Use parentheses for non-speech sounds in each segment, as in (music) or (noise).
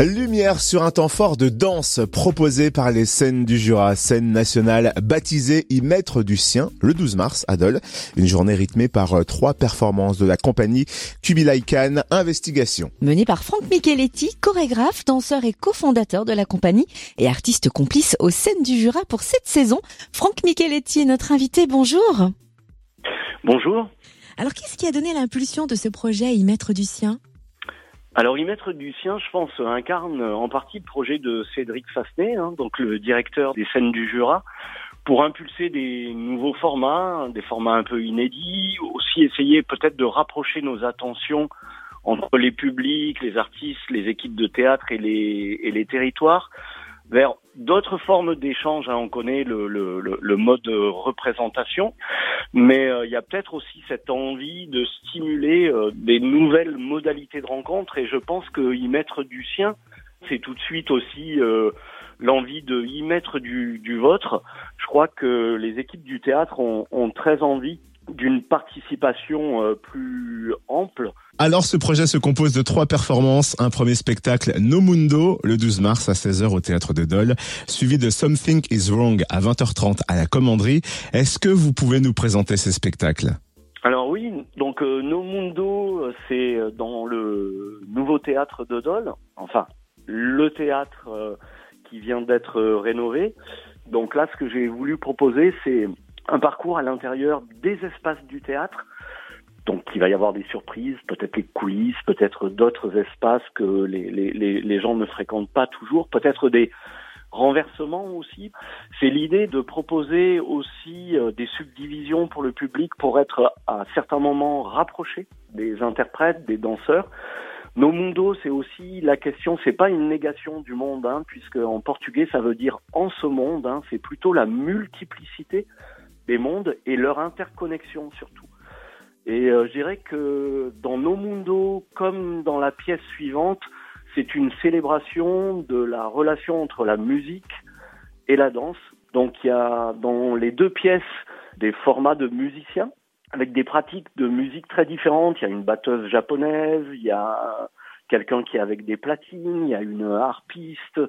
Lumière sur un temps fort de danse proposé par les scènes du Jura, scène nationale baptisée y mettre du sien le 12 mars à Dole. Une journée rythmée par euh, trois performances de la compagnie Kubilai Khan Investigation. Menée par Franck Micheletti, chorégraphe, danseur et cofondateur de la compagnie et artiste complice aux scènes du Jura pour cette saison. Franck Micheletti est notre invité. Bonjour. Bonjour. Alors qu'est-ce qui a donné l'impulsion de ce projet y mettre du sien alors, y mettre du sien, je pense, incarne en partie le projet de Cédric Fassenet, hein, donc le directeur des scènes du Jura, pour impulser des nouveaux formats, des formats un peu inédits, aussi essayer peut-être de rapprocher nos attentions entre les publics, les artistes, les équipes de théâtre et les, et les territoires, vers d'autres formes d'échange. Hein. On connaît le, le, le, mode de représentation, mais euh, il y a peut-être aussi cette envie de stimuler euh, des nouvelles modalités de rencontre. Et je pense que y mettre du sien, c'est tout de suite aussi euh, l'envie de y mettre du, du vôtre. Je crois que les équipes du théâtre ont, ont très envie d'une participation euh, plus ample. Alors ce projet se compose de trois performances. Un premier spectacle No Mundo le 12 mars à 16h au théâtre de Dole, suivi de Something is Wrong à 20h30 à la Commanderie. Est-ce que vous pouvez nous présenter ces spectacles? Alors oui, donc euh, No Mundo, euh, c'est dans le nouveau théâtre de Dole, enfin le théâtre qui vient d'être rénové. Donc là, ce que j'ai voulu proposer, c'est un parcours à l'intérieur des espaces du théâtre. Donc il va y avoir des surprises, peut-être les coulisses, peut-être d'autres espaces que les, les, les, gens ne fréquentent pas toujours, peut-être des renversements aussi. C'est l'idée de proposer aussi euh, des subdivisions pour le public pour être à certains moments rapproché des interprètes, des danseurs. No mundo, c'est aussi la question, c'est pas une négation du monde, hein, puisque en portugais ça veut dire en ce monde, hein, c'est plutôt la multiplicité des mondes et leur interconnexion surtout. Et euh, je dirais que dans nos mundos, comme dans la pièce suivante, c'est une célébration de la relation entre la musique et la danse. Donc il y a dans les deux pièces des formats de musiciens avec des pratiques de musique très différentes. Il y a une batteuse japonaise, il y a quelqu'un qui est avec des platines, il y a une harpiste,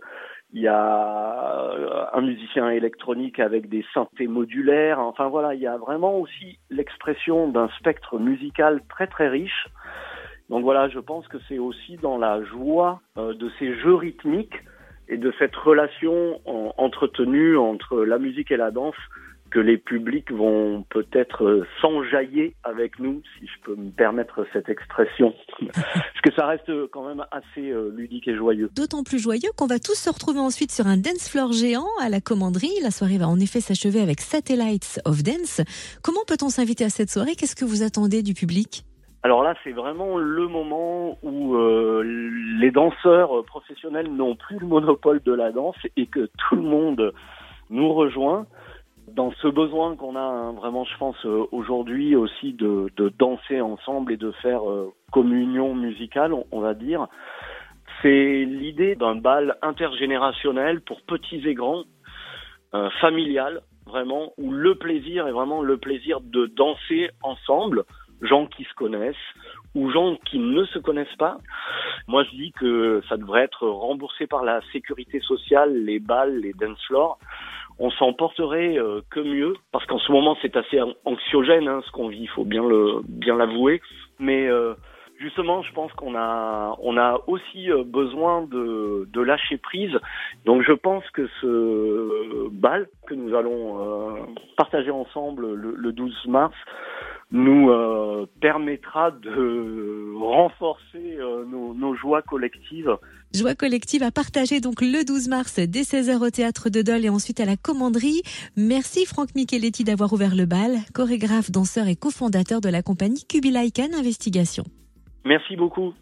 il y a euh, un musicien électronique avec des synthés modulaires. Enfin voilà, il y a vraiment aussi l'expression d'un spectre musical très très riche. Donc voilà, je pense que c'est aussi dans la joie euh, de ces jeux rythmiques et de cette relation entretenue entre la musique et la danse que les publics vont peut-être euh, s'enjailler avec nous, si je peux me permettre cette expression. (laughs) Parce que ça reste quand même assez euh, ludique et joyeux. D'autant plus joyeux qu'on va tous se retrouver ensuite sur un dance floor géant à la commanderie. La soirée va en effet s'achever avec Satellites of Dance. Comment peut-on s'inviter à cette soirée? Qu'est-ce que vous attendez du public? Alors là, c'est vraiment le moment où euh, les danseurs professionnels n'ont plus le monopole de la danse et que tout le monde nous rejoint dans ce besoin qu'on a hein, vraiment, je pense, euh, aujourd'hui aussi de, de, danser ensemble et de faire euh, communion musicale, on, va dire. C'est l'idée d'un bal intergénérationnel pour petits et grands, euh, familial, vraiment, où le plaisir est vraiment le plaisir de danser ensemble, gens qui se connaissent ou gens qui ne se connaissent pas. Moi, je dis que ça devrait être remboursé par la sécurité sociale, les balles, les dance floors on s'en porterait euh, que mieux parce qu'en ce moment c'est assez anxiogène hein, ce qu'on vit, il faut bien le bien l'avouer. Mais euh, justement, je pense qu'on a on a aussi euh, besoin de, de lâcher prise. Donc je pense que ce bal que nous allons partager ensemble le, le 12 mars nous euh, permettra de renforcer euh, nos, nos, joies collectives. Joie collective à partager donc le 12 mars dès 16h au théâtre de Dole et ensuite à la commanderie. Merci Franck Micheletti d'avoir ouvert le bal, chorégraphe, danseur et cofondateur de la compagnie Kubilai Khan Investigation. Merci beaucoup.